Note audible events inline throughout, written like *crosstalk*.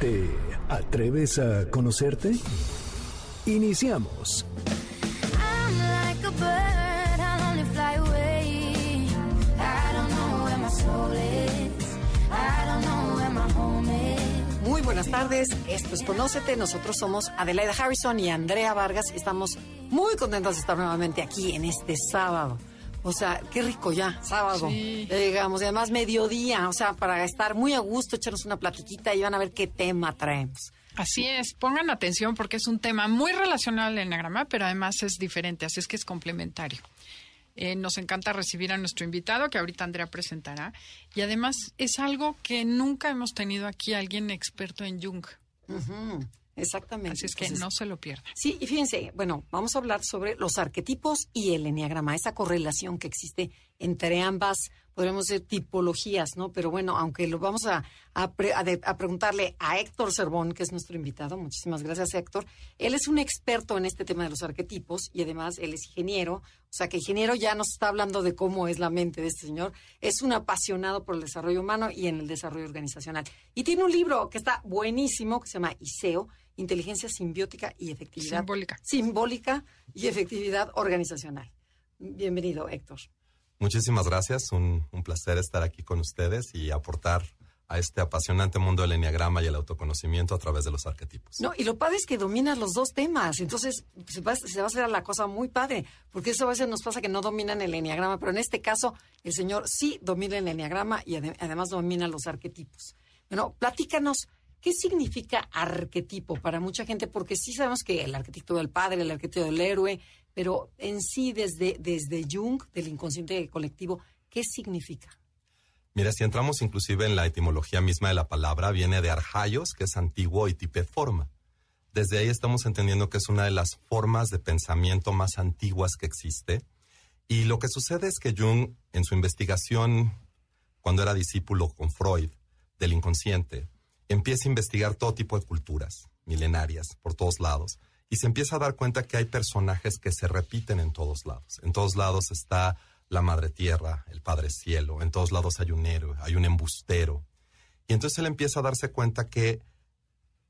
¿Te atreves a conocerte? Iniciamos. I'm like a bird, I'll only fly away. I don't know where my soul is. I don't know where my home is. Muy buenas tardes, esto es Conócete, nosotros somos Adelaida Harrison y Andrea Vargas y estamos muy contentos de estar nuevamente aquí en este sábado. O sea, qué rico ya, sábado. Sí. Llegamos, y además mediodía, o sea, para estar muy a gusto, echarnos una platiquita y van a ver qué tema traemos. Así es, pongan atención porque es un tema muy relacionado al enagrama, pero además es diferente, así es que es complementario. Eh, nos encanta recibir a nuestro invitado, que ahorita Andrea presentará, y además es algo que nunca hemos tenido aquí alguien experto en Jung, Ujú, exactamente. así es que Entonces, no se lo pierdan. Sí, y fíjense, bueno, vamos a hablar sobre los arquetipos y el enneagrama, esa correlación que existe entre ambas, podríamos decir, tipologías, ¿no? Pero bueno, aunque lo vamos a, a pre- a de- a preguntarle a Héctor Cervón, que es nuestro invitado, muchísimas gracias Héctor, él es un experto en este tema de los arquetipos y además él es ingeniero, o sea que ingeniero ya nos está hablando de cómo es la mente de este señor, es un apasionado por el desarrollo humano y en el desarrollo organizacional. Y tiene un libro que está buenísimo, que se llama ISEO, Inteligencia Simbiótica y Efectividad Simbólica. simbólica y efectividad organizacional. Bienvenido, Héctor. Muchísimas gracias, un, un placer estar aquí con ustedes y aportar a este apasionante mundo del enneagrama y el autoconocimiento a través de los arquetipos. No, y lo padre es que dominas los dos temas, entonces se va, se va a hacer la cosa muy padre, porque eso a veces nos pasa que no dominan el enneagrama, pero en este caso el señor sí domina el enneagrama y ade- además domina los arquetipos. Bueno, platícanos, ¿qué significa arquetipo para mucha gente? Porque sí sabemos que el arquetipo del padre, el arquetipo del héroe, pero en sí desde, desde Jung, del inconsciente colectivo, ¿qué significa? Mira, si entramos inclusive en la etimología misma de la palabra, viene de arjaios, que es antiguo, y tipe forma. Desde ahí estamos entendiendo que es una de las formas de pensamiento más antiguas que existe. Y lo que sucede es que Jung, en su investigación, cuando era discípulo con Freud del inconsciente, empieza a investigar todo tipo de culturas milenarias por todos lados y se empieza a dar cuenta que hay personajes que se repiten en todos lados. En todos lados está la Madre Tierra, el Padre Cielo, en todos lados hay un héroe, hay un embustero. Y entonces él empieza a darse cuenta que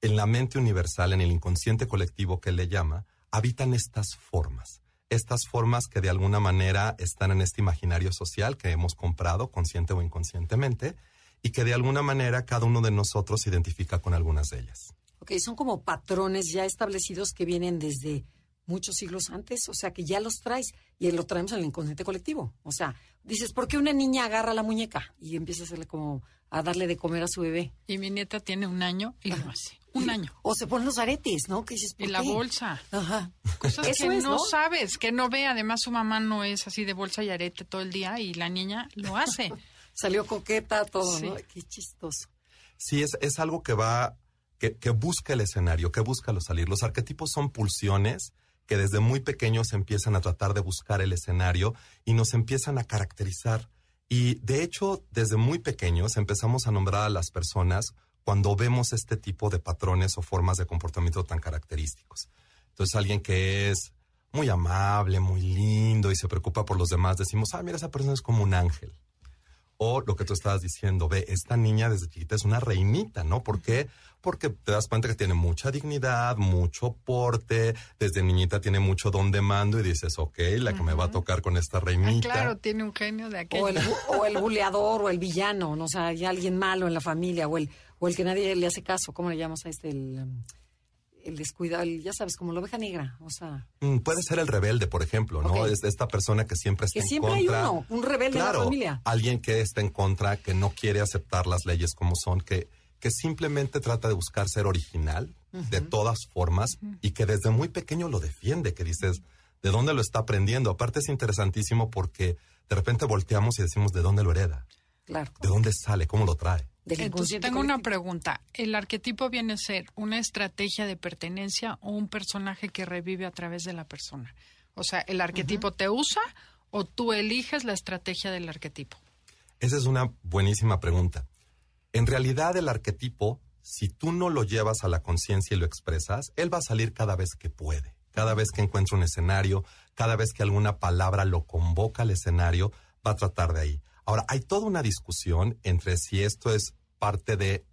en la mente universal, en el inconsciente colectivo que él le llama, habitan estas formas. Estas formas que de alguna manera están en este imaginario social que hemos comprado, consciente o inconscientemente, y que de alguna manera cada uno de nosotros se identifica con algunas de ellas. Ok, son como patrones ya establecidos que vienen desde muchos siglos antes, o sea que ya los traes y lo traemos en el inconsciente colectivo. O sea, dices, ¿por qué una niña agarra la muñeca y empieza a hacerle como a darle de comer a su bebé? Y mi nieta tiene un año y lo hace, un Y- año. O se ponen los aretes, ¿no? Que dices, Y ¿por la qué? bolsa. Ajá. Cosas Eso que es, no, ¿no? sabes, que no ve. Además, su mamá no es así de bolsa y arete todo el día y la niña lo hace. Salió coqueta, todo, Sí. ¿no? Qué chistoso. Sí, es, es algo que va, que, que busca el escenario, que busca lo salir. Los arquetipos son pulsiones que desde muy pequeños empiezan a tratar de buscar el escenario y nos empiezan a caracterizar. Y de hecho, desde muy pequeños empezamos a nombrar a las personas cuando vemos este tipo de patrones o formas de comportamiento tan característicos. Entonces, alguien que es muy amable, muy lindo y se preocupa por los demás, decimos, ah, mira, esa persona es como un ángel. O lo que tú estabas diciendo, ve, esta niña desde chiquita es una reinita, ¿no? ¿Por qué? Porque te das cuenta que tiene mucha dignidad, mucho porte, desde niñita tiene mucho don de mando y dices, ok, la que me va a tocar con esta Ah, reinita. claro, tiene un genio de aquello. O el, bu- o el *laughs* buleador o el villano, ¿no? O sea, hay alguien malo en la familia o el, o el que nadie le hace caso. ¿Cómo le llamamos a este? El, um, el descuidado, el- ya sabes, como la oveja negra. O sea, Mm, Puede ser el rebelde, por ejemplo, ¿no? Es esta persona que siempre está que en siempre hay contra. uno, un rebelde claro, en la familia. alguien que está en contra, que no quiere aceptar las leyes como son, que, que simplemente trata de buscar ser original de todas formas y que desde muy pequeño lo defiende, que dices, ¿de dónde lo está aprendiendo? Aparte es interesantísimo porque de repente volteamos y decimos, ¿de dónde lo hereda? Claro. ¿De dónde sale? ¿Cómo lo trae? Del Entonces, tengo una pregunta. ¿El arquetipo viene a ser una estrategia de pertenencia o un personaje que revive a través de la persona? O sea, ¿el arquetipo te usa o tú eliges la estrategia del arquetipo? Esa es una buenísima pregunta. En realidad el arquetipo, si tú no lo llevas a la conciencia y lo expresas, él va a salir cada vez que puede, cada vez que encuentra un escenario, cada vez que alguna palabra lo convoca al escenario, va a tratar de ahí. Ahora, hay toda una discusión entre si esto es parte de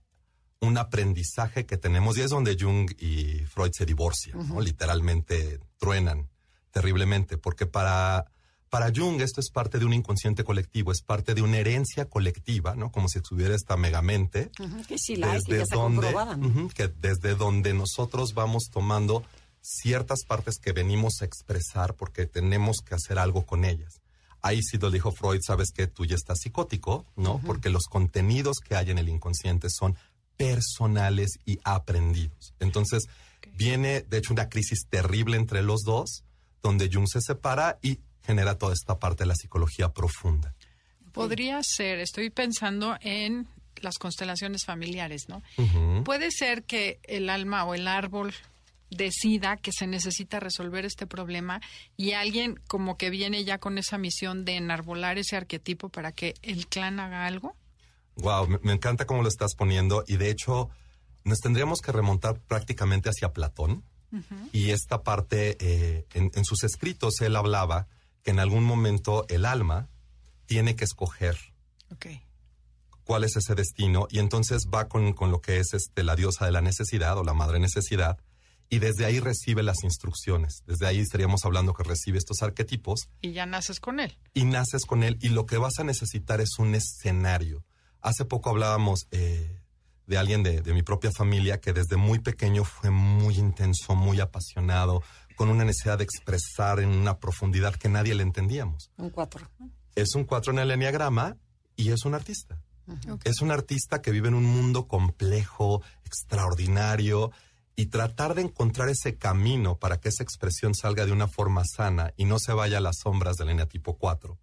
un aprendizaje que tenemos y es donde Jung y Freud se divorcian, ¿no? literalmente truenan terriblemente, porque para, para Jung esto es parte de un inconsciente colectivo, es parte de una herencia colectiva, ¿no? Como si estuviera esta megamente. Ujú, que sí la hay, que ya está comprobada, ¿no? ujú, que desde donde nosotros vamos tomando ciertas partes que venimos a expresar porque tenemos que hacer algo con ellas. Ahí sí lo dijo Freud, sabes que tú ya estás psicótico, ¿no? Porque los contenidos que hay en el inconsciente son personales y aprendidos. Entonces, viene, de hecho, una crisis terrible entre los dos, donde Jung se separa y genera toda esta parte de la psicología profunda. Podría ser, estoy pensando en las constelaciones familiares, ¿no? Puede ser que el alma o el árbol decida que se necesita resolver este problema y alguien como que viene ya con esa misión de enarbolar ese arquetipo para que el clan haga algo. Wow, me, encanta cómo lo estás poniendo y de hecho nos tendríamos que remontar prácticamente hacia Platón y esta parte eh, en, en sus escritos él hablaba que en algún momento el alma tiene que escoger cuál es ese destino y entonces va con, con lo que es este, la diosa de la necesidad o la madre necesidad y desde ahí recibe las instrucciones. Desde ahí estaríamos hablando que recibe estos arquetipos Y ya naces con él. y naces con él y lo que vas a necesitar es un escenario. Hace poco hablábamos eh, de alguien de, de mi propia familia que desde muy pequeño fue muy intenso, muy apasionado, con una necesidad de expresar en una profundidad que nadie le entendíamos. Un cuatro. Es un cuatro en el enneagrama y es un artista. Es un artista que vive en un mundo complejo, extraordinario, y tratar de encontrar ese camino para que esa expresión salga de una forma sana y no se vaya a las sombras del eneatipo 4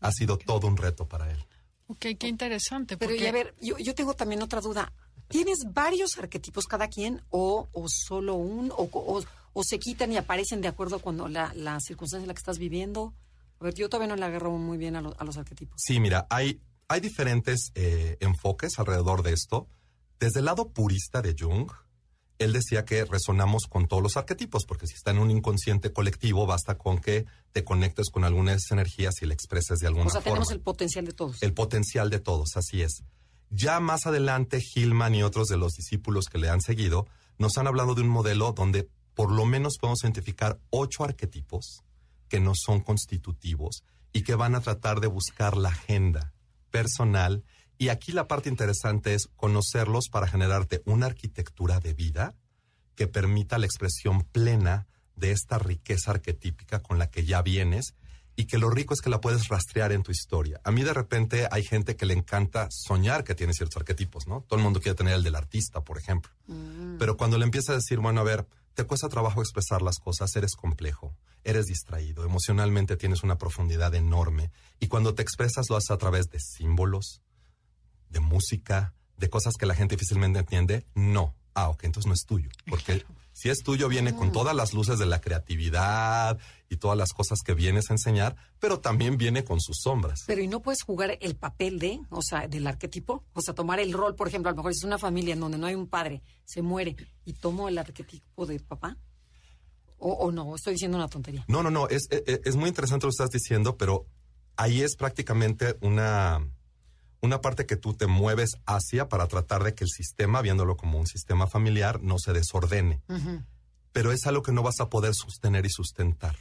ha sido todo un reto para él. Ok, qué interesante. Pero porque y a ver, yo, yo tengo también otra duda. ¿Tienes varios arquetipos cada quien o, o solo un? O, o- o se quitan y aparecen de acuerdo con la, la circunstancia en la que estás viviendo? A ver, yo todavía no le agarro muy bien a, lo- a los arquetipos. Sí, mira, hay, hay diferentes eh, enfoques alrededor de esto. Desde el lado purista de Jung, él decía que resonamos con todos los arquetipos, porque si está en un inconsciente colectivo, basta con que te conectes con algunas energías y le expreses de alguna O sea, forma. tenemos el potencial de todos. el potencial de todos, así es. Ya más adelante, Hillman y otros de los discípulos que le han seguido nos han hablado de un modelo donde por lo menos podemos identificar ocho arquetipos que no son constitutivos y que van a tratar de buscar la agenda personal. Y aquí la parte interesante es conocerlos para generarte una arquitectura de vida que permita la expresión plena de esta riqueza arquetípica con la que ya vienes y que lo rico es que la puedes rastrear en tu historia. A mí de repente hay gente que le encanta soñar que tiene ciertos arquetipos, ¿no? Todo el mundo quiere tener el del artista, por ejemplo. Pero cuando le empieza a decir, bueno, a ver, te cuesta trabajo expresar las cosas, eres complejo, eres distraído, emocionalmente tienes una profundidad enorme y cuando te expresas lo haces a través de símbolos, de música, de cosas que la gente difícilmente entiende, no. Ah, ok, entonces no es tuyo. Porque si es tuyo, viene con todas las luces de la creatividad y todas las cosas que vienes a enseñar, pero también viene con sus sombras. Pero ¿y no puedes jugar el papel de, o sea, del arquetipo? O sea, tomar el rol, por ejemplo, a lo mejor si es una familia en donde no hay un padre, se muere y tomo el arquetipo de papá. O, o no, estoy diciendo una tontería. No, no, no, es, es, es muy interesante lo que estás diciendo, pero ahí es prácticamente una, una parte que tú te mueves hacia para tratar de que el sistema, viéndolo como un sistema familiar, no se desordene. Pero es algo que no vas a poder sostener y sustentar.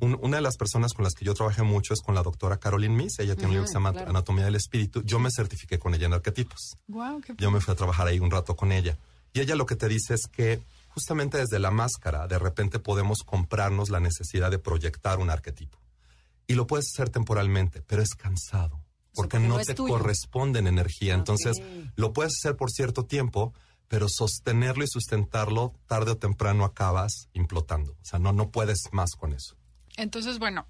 Un- una de las personas con las que yo trabajé mucho es con la doctora Caroline Miss. Ella tiene un libro que se llama claro. Anatomía del Espíritu. Yo me certifiqué con ella en arquetipos. Qué Yo me fui a trabajar ahí un rato con ella. Y ella lo que te dice es que justamente desde la máscara, de repente podemos comprarnos la necesidad de proyectar un arquetipo. Y lo puedes hacer temporalmente, pero es cansado. Porque porque no, te tuyo. corresponde en energía. Entonces, lo puedes hacer por cierto tiempo, pero sostenerlo y sustentarlo, tarde o temprano acabas implotando. O sea, no, no puedes más con eso. Entonces, bueno,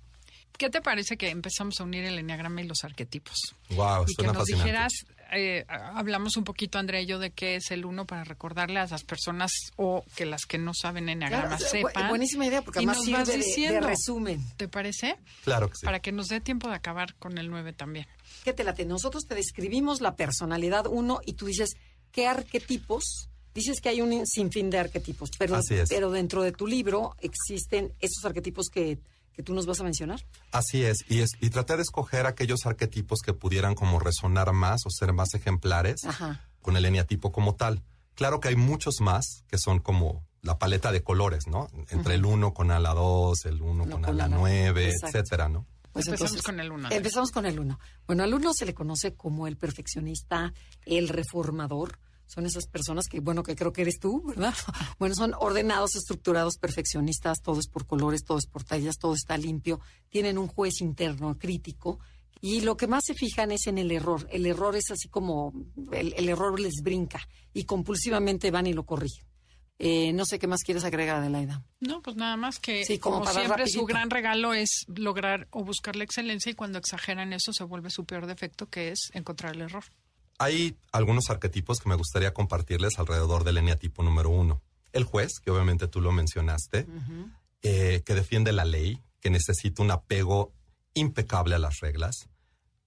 ¿qué te parece que empezamos a unir el enneagrama y los arquetipos? Wow, y que suena nos fascinante. dijeras, eh, hablamos un poquito, Andrea y yo, de qué es el uno para recordarle a las personas o que las que no saben enneagrama Claro, sepan. buenísima idea, porque además sirve de, diciendo. resumen. ¿Te parece? Claro que sí. Para que nos dé tiempo de acabar con el 9 también. ¿Qué te late? Nosotros te describimos la personalidad uno y tú dices, ¿qué arquetipos? Dices que hay un sinfín de arquetipos, pero, pero dentro de tu libro existen esos arquetipos que, que tú nos vas a mencionar. Así es, y, es, y traté de escoger aquellos arquetipos que pudieran como resonar más o ser más ejemplares Ajá. con el eneatipo como tal. Claro que hay muchos más que son como la paleta de colores, ¿no? Entre el 1 con ala 2, el 1 No, con ala ala- 9, exacto. etcétera, ¿no? Pues Empezamos entonces, con el uno. Empezamos con el uno. Bueno, al uno se le conoce como el perfeccionista, el reformador. Son esas personas que, bueno, que creo que eres tú, ¿verdad? *laughs* Bueno, son ordenados, estructurados, perfeccionistas, todo es por colores, todo es por tallas, todo está limpio. Tienen un juez interno crítico. Y lo que más se fijan es en el error. El error es así como, el, el error les brinca y compulsivamente van y lo corrigen. Eh, no sé qué más quieres agregar, Adelaida. No, pues nada más que, Sí, como siempre, rapidito. su gran regalo es lograr o buscar la excelencia y cuando exageran eso se vuelve su peor defecto, que es encontrar el error. Hay algunos arquetipos que me gustaría compartirles alrededor del eneatipo número uno. El juez, que obviamente tú lo mencionaste, eh, que defiende la ley, que necesita un apego impecable a las reglas,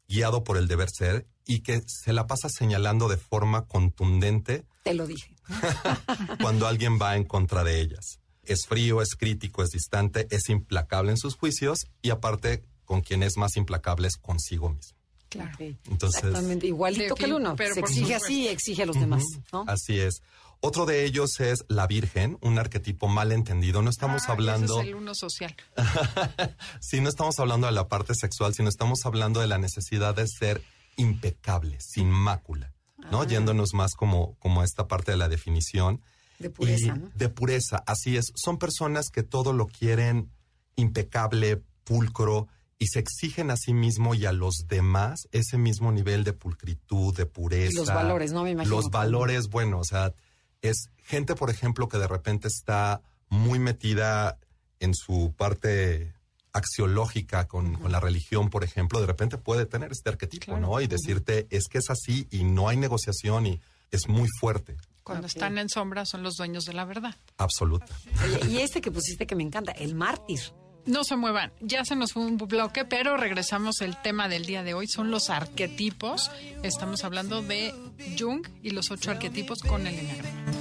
guiado por el deber ser y que se la pasa señalando de forma contundente Te lo dije. *laughs* cuando alguien va en contra de ellas. Es frío, es crítico, es distante, es implacable en sus juicios y aparte con quien es más implacable es consigo mismo. Claro. Entonces- Exactamente, igualito que el uno. pero Se exige así, exige a los demás, ¿no? Así es. Otro de ellos es la Virgen, un arquetipo mal entendido. No estamos Ah, hablando, Ese es el uno social. *laughs* sí, no estamos hablando de la parte sexual, sino estamos hablando de la necesidad de ser impecable, sin mácula, ¿no? Ah. Yéndonos más como, como a esta parte de la definición. De pureza, Y ¿no? De pureza, así es. Son personas que todo lo quieren impecable, pulcro, y se exigen a sí mismo y a los demás ese mismo nivel de pulcritud, de pureza. Y los valores, ¿no? Me imagino. Los valores, bueno, o sea, es gente, por ejemplo, que de repente está muy metida en su parte axiológica con, con la religión, por ejemplo, de repente puede tener este arquetipo, Claro. ¿no? Y decirte, es que es así y no hay negociación y es muy fuerte, Cuando están en sombra son los dueños de la verdad. absoluta. Oye, y este que pusiste que me encanta, el mártir. No se muevan, ya se nos fue un bloque, pero regresamos. El tema del día de hoy son los arquetipos. Estamos hablando de Jung y los ocho arquetipos con el enneagrama.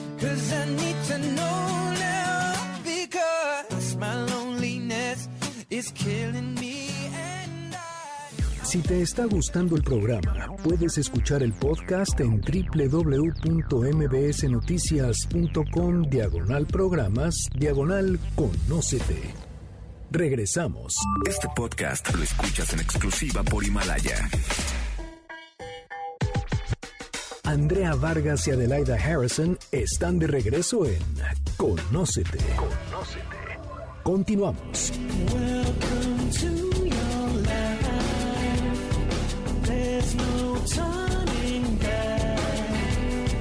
Si te está gustando el programa, puedes escuchar el podcast en www.mbsnoticias.com diagonal programas diagonal conócete. Regresamos. Este podcast lo escuchas en exclusiva por Himalaya. Andrea Vargas y Adelaida Harrison están de regreso en Conócete. Continuamos.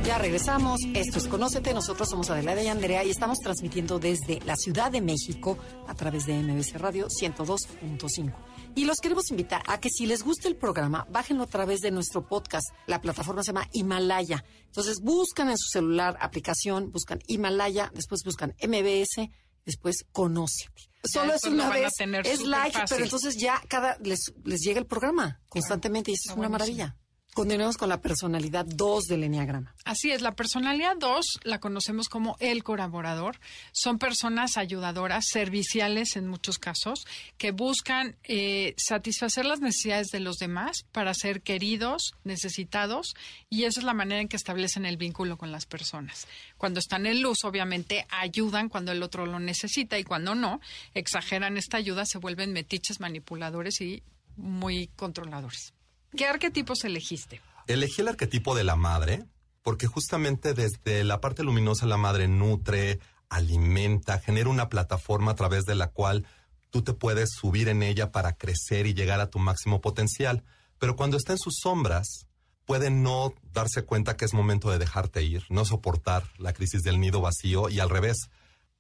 Ya regresamos. Esto es Conócete. Nosotros somos Adelaida y Andrea y estamos transmitiendo desde la Ciudad de México a través de MBC Radio 102.5. Y los queremos invitar a que si les gusta el programa, bájenlo a través de nuestro podcast. La plataforma se llama Himalaya. Entonces buscan en su celular aplicación, buscan Himalaya, después buscan MBS, después Conócete. Solo es una vez, es like, fácil. pero entonces ya cada les, les llega el programa constantemente y eso es está una buenísimo. maravilla. Continuemos con la personalidad 2 del Enneagrama. Así es, la personalidad 2 la conocemos como el colaborador. Son personas ayudadoras, serviciales en muchos casos, que buscan eh, satisfacer las necesidades de los demás para ser queridos, necesitados, y esa es la manera en que establecen el vínculo con las personas. Cuando están en luz, obviamente, ayudan cuando el otro lo necesita y cuando no, exageran esta ayuda, se vuelven metiches, manipuladores y muy controladores. ¿Qué arquetipos elegiste? Elegí el arquetipo de la madre porque justamente desde la parte luminosa la madre nutre, alimenta, genera una plataforma a través de la cual tú te puedes subir en ella para crecer y llegar a tu máximo potencial. Pero cuando está en sus sombras, puede no darse cuenta que es momento de dejarte ir, no soportar la crisis del nido vacío y al revés,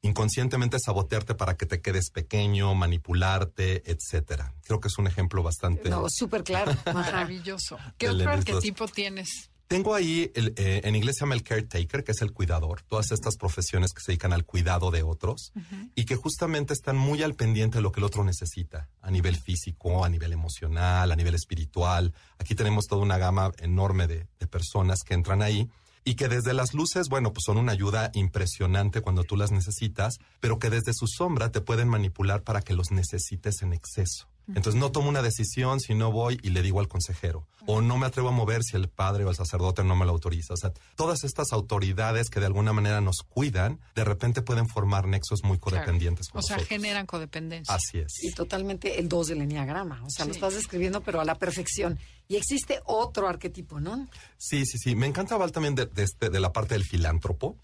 inconscientemente sabotearte para que te quedes pequeño, manipularte, etcétera. Creo que es un ejemplo bastante... No, súper claro. *laughs* Maravilloso. ¿Qué otro arquetipo tienes? Tengo ahí, el, eh, en inglés se llama el caretaker, que es el cuidador, todas estas profesiones que se dedican al cuidado de otros y que justamente están muy al pendiente de lo que el otro necesita, a nivel físico, a nivel emocional, a nivel espiritual. Aquí tenemos toda una gama enorme de, de personas que entran ahí y que desde las luces, bueno, pues son una ayuda impresionante cuando tú las necesitas, pero que desde su sombra te pueden manipular para que los necesites en exceso. Entonces no tomo una decisión si no voy y le digo al consejero. O no me atrevo a mover si el padre o el sacerdote no me lo autoriza. O sea, todas estas autoridades que de alguna manera nos cuidan, de repente pueden formar nexos muy Claro. codependientes con O sea, generan codependencia. Así es. Y totalmente el 2 del enneagrama. O sea, lo estás describiendo, pero a la perfección. Y existe otro arquetipo, ¿no? Sí, sí, sí. Me encanta hablar también de, de este, de la parte del filántropo,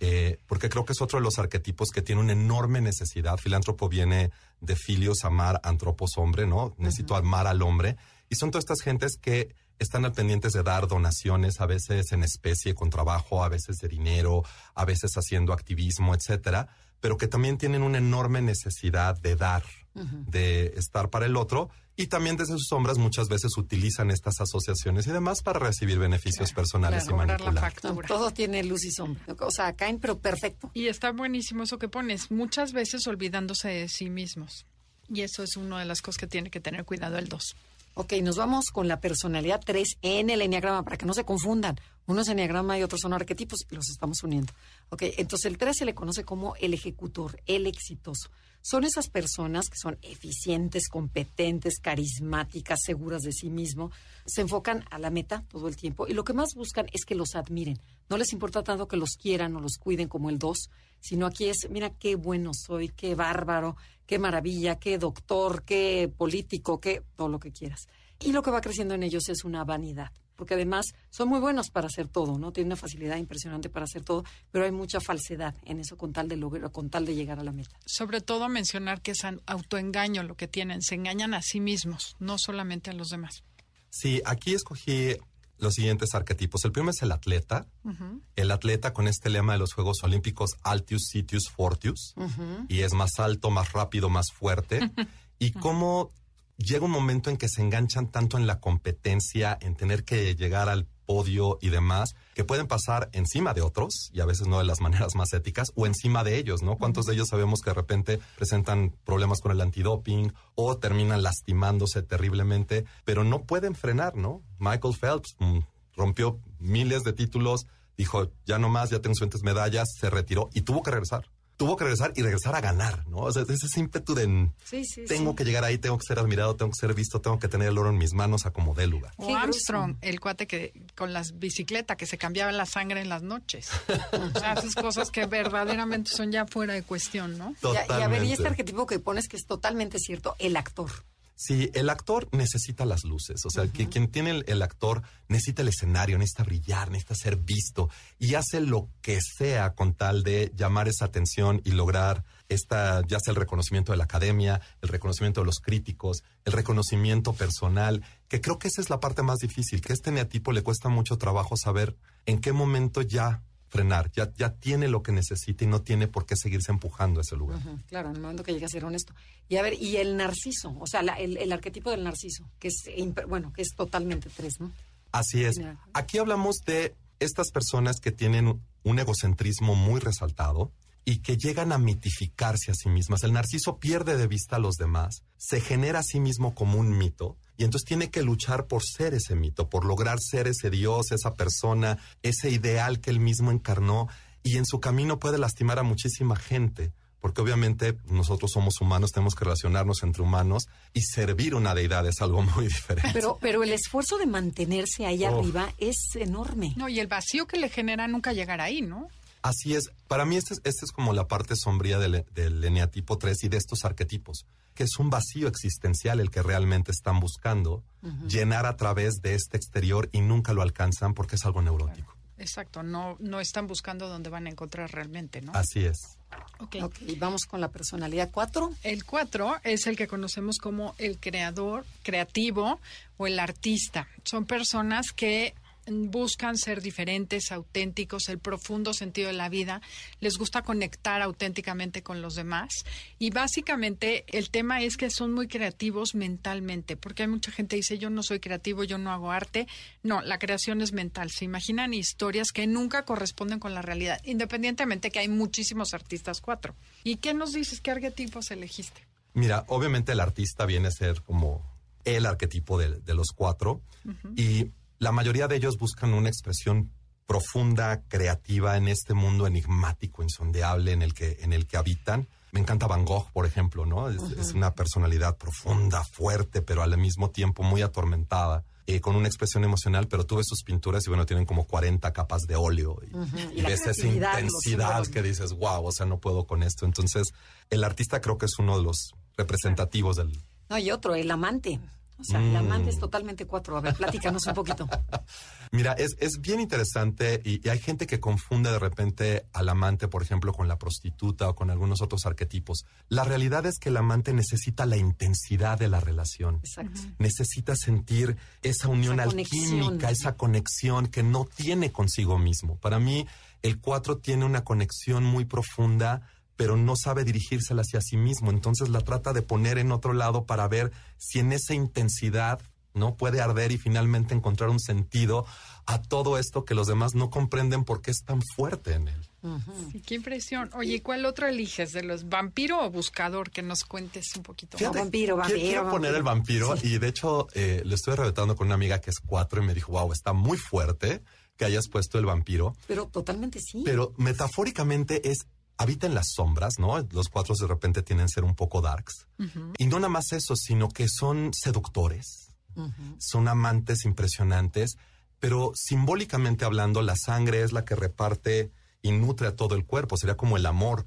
eh, porque creo que es otro de los arquetipos que tiene una enorme necesidad. Filántropo viene de filios, amar, antropos, hombre, ¿no? Necesito amar al hombre. Y son todas estas gentes que están al pendientes de dar donaciones, a veces en especie, con trabajo, a veces de dinero, a veces haciendo activismo, etcétera, pero que también tienen una enorme necesidad de dar, de estar para el otro. Y también desde sus sombras muchas veces utilizan estas asociaciones y demás para recibir beneficios personales Claro, y la manipular. No, todo tiene luz y sombra. O sea, caen, pero perfecto. Y está buenísimo eso que pones, muchas veces olvidándose de sí mismos. Y eso es una de las cosas que tiene que tener cuidado el 2. Ok, nos vamos con la personalidad 3 en el enneagrama para que no se confundan. Uno es enneagrama y otros son arquetipos y los estamos uniendo. Ok, entonces el 3 se le conoce como el ejecutor, el exitoso. Son esas personas que son eficientes, competentes, carismáticas, seguras de sí mismo. Se enfocan a la meta todo el tiempo y lo que más buscan es que los admiren. No les importa tanto que los quieran o los cuiden como el 2, sino aquí es, mira qué bueno soy, qué bárbaro, qué maravilla, qué doctor, qué político, qué todo lo que quieras. Y lo que va creciendo en ellos es una vanidad, porque además son muy buenos para hacer todo, ¿no? Tienen una facilidad impresionante para hacer todo, pero hay mucha falsedad en eso con tal de lograr, con tal de llegar a la meta. Sobre todo mencionar que es autoengaño lo que tienen, se engañan a sí mismos, no solamente a los demás. Sí, aquí escogí los siguientes arquetipos. El primero es el atleta. El atleta con este lema de los Juegos Olímpicos, Altius, Sitius, Fortius. Y es más alto, más rápido, más fuerte. *laughs* y cómo llega un momento en que se enganchan tanto en la competencia, en tener que llegar al podio y demás, que pueden pasar encima de otros, y a veces no de las *laughs* maneras más éticas, o encima de ellos, ¿no? ¿Cuántos de ellos sabemos que de repente presentan problemas con el antidoping o terminan lastimándose terriblemente, pero no pueden frenar, ¿no? Michael Phelps mm, rompió miles de títulos, dijo, ya no más, ya tengo suficientes medallas, se retiró y tuvo que regresar. Tuvo que regresar y regresar a ganar, ¿no? O sea, ese ímpetu de Sí, sí, tengo sí. que llegar ahí, tengo que ser admirado, tengo que ser visto, tengo que tener el oro en mis manos a como dé lugar. O Armstrong, el cuate que con las bicicletas que se cambiaba la sangre en las noches. o sea, esas cosas que verdaderamente son ya fuera de cuestión, ¿no? Y a- y a ver, y este arquetipo que pones que es totalmente cierto, el actor. Sí, el actor necesita las luces, o sea, que quien tiene el, el actor necesita el escenario, necesita brillar, necesita ser visto y hace lo que sea con tal de llamar esa atención y lograr esta, ya sea el reconocimiento de la academia, el reconocimiento de los críticos, el reconocimiento personal, que creo que esa es la parte más difícil, que a este neatipo le cuesta mucho trabajo saber en qué momento ya frenar, ya, ya tiene lo que necesita y no tiene por qué seguirse empujando a ese lugar. Claro, en el momento que llega a ser honesto. Y a ver, y el narciso, o sea, la- el, el arquetipo del narciso, que es, bueno, que es totalmente tres, ¿no? Así es. Aquí hablamos de estas personas que tienen un egocentrismo muy resaltado y que llegan a mitificarse a sí mismas. El narciso pierde de vista a los demás, se genera a sí mismo como un mito y entonces tiene que luchar por ser ese mito, por lograr ser ese Dios, esa persona, ese ideal que él mismo encarnó y en su camino puede lastimar a muchísima gente. Porque obviamente nosotros somos humanos, tenemos que relacionarnos entre humanos y servir una deidad es algo *laughs* muy diferente. Pero, pero el esfuerzo de mantenerse ahí Oh. arriba es enorme. No, y el vacío que le genera nunca llegar ahí, ¿no? Así es. Para mí, esta es, esta es como la parte sombría del, del eneatipo 3 y de estos arquetipos, que es un vacío existencial el que realmente están buscando llenar a través de este exterior y nunca lo alcanzan porque es algo neurótico. Exacto, no, no están buscando dónde van a encontrar realmente, ¿no? Así es. Ok. Ok, vamos con la personalidad 4. El 4 es el que conocemos como el creador, creativo o el artista. Son personas que buscan ser diferentes, auténticos, el profundo sentido de la vida, les gusta conectar auténticamente con los demás y básicamente el tema es que son muy creativos mentalmente, porque hay mucha gente que dice yo no soy creativo, yo no hago arte. No, la creación es mental. Se imaginan historias que nunca corresponden con la realidad, independientemente que hay muchísimos artistas cuatro. ¿Y qué nos dices? ¿Qué arquetipos elegiste? Mira, obviamente el artista viene a ser como el arquetipo de, de los cuatro y la mayoría de ellos buscan una expresión profunda, creativa en este mundo enigmático, insondeable en el que, en el que habitan. Me encanta Van Gogh, por ejemplo, ¿no? Es, es una personalidad profunda, fuerte, pero al mismo tiempo muy atormentada, eh, con una expresión emocional, pero tú ves sus pinturas y bueno, tienen como 40 capas de óleo y, Y ves esa intensidad que dices, wow, o sea, no puedo con esto. Entonces, el artista creo que es uno de los representativos del, No, y otro, el amante. O sea, el amante es Mm. totalmente cuatro. A ver, platícanos un poquito. *laughs* Mira, es, es bien interesante y, y hay gente que confunde de repente al amante, por ejemplo, con la prostituta o con algunos otros arquetipos. La realidad es que el amante necesita la intensidad de la relación. Exacto. Necesita sentir esa unión Esa conexión. alquímica, esa conexión que no tiene consigo mismo. Para mí, el cuatro tiene una conexión muy profunda, pero no sabe dirigírsela hacia sí mismo. Entonces la trata de poner en otro lado para ver si en esa intensidad no puede arder y finalmente encontrar un sentido a todo esto que los demás no comprenden por qué es tan fuerte en él. Sí, qué impresión. Oye, ¿y ¿cuál otro eliges? ¿De los vampiro o buscador? Que nos cuentes un poquito. Fíjate, vampiro, quiero- vampiro, Quiero poner el vampiro y de hecho eh, le estoy revetando con una amiga que es cuatro y me dijo, wow, está muy fuerte que hayas puesto el vampiro. Pero totalmente sí. Pero metafóricamente es habita en las sombras, ¿no? Los cuatro de repente tienen que ser un poco darks. Y no nada más eso, sino que son seductores, son amantes impresionantes, pero simbólicamente hablando, la sangre es la que reparte y nutre a todo el cuerpo, sería como el amor.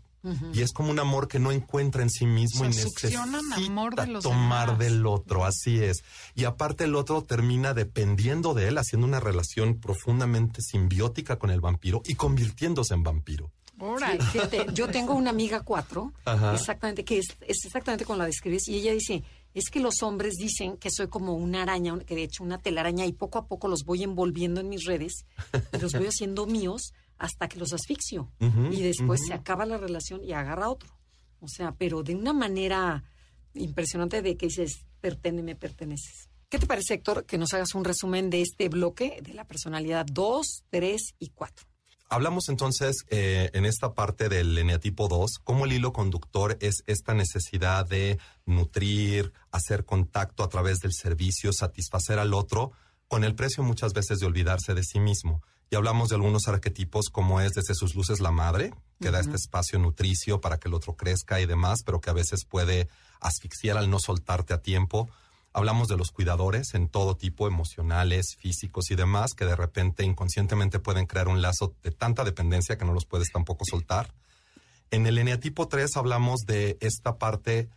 Y es como un amor que no encuentra en sí mismo O y necesita amor de los tomar demás. del otro, así es. Y aparte el otro termina dependiendo de él, haciendo una relación profundamente simbiótica con el vampiro y convirtiéndose en vampiro. Sí, yo tengo una amiga cuatro, Ajá. exactamente, que es, es exactamente como la describes, y ella dice, es que los hombres dicen que soy como una araña, que de hecho una telaraña, y poco a poco los voy envolviendo en mis redes, y los voy haciendo míos hasta que los asfixio. Y después se acaba la relación y agarra otro. O sea, pero de una manera impresionante de que dices, pertene, me perteneces. ¿Qué te parece, Héctor, que nos hagas un resumen de este bloque de la personalidad 2, 3 y 4? Hablamos entonces eh, en esta parte del eneatipo 2, cómo el hilo conductor es esta necesidad de nutrir, hacer contacto a través del servicio, satisfacer al otro, con el precio muchas veces de olvidarse de sí mismo. Y hablamos de algunos arquetipos como es desde sus luces la madre, que da este espacio nutricio para que el otro crezca y demás, pero que a veces puede asfixiar al no soltarte a tiempo. Hablamos de los cuidadores en todo tipo, emocionales, físicos y demás, que de repente inconscientemente pueden crear un lazo de tanta dependencia que no los puedes tampoco soltar. En el eneatipo 3 hablamos de esta parte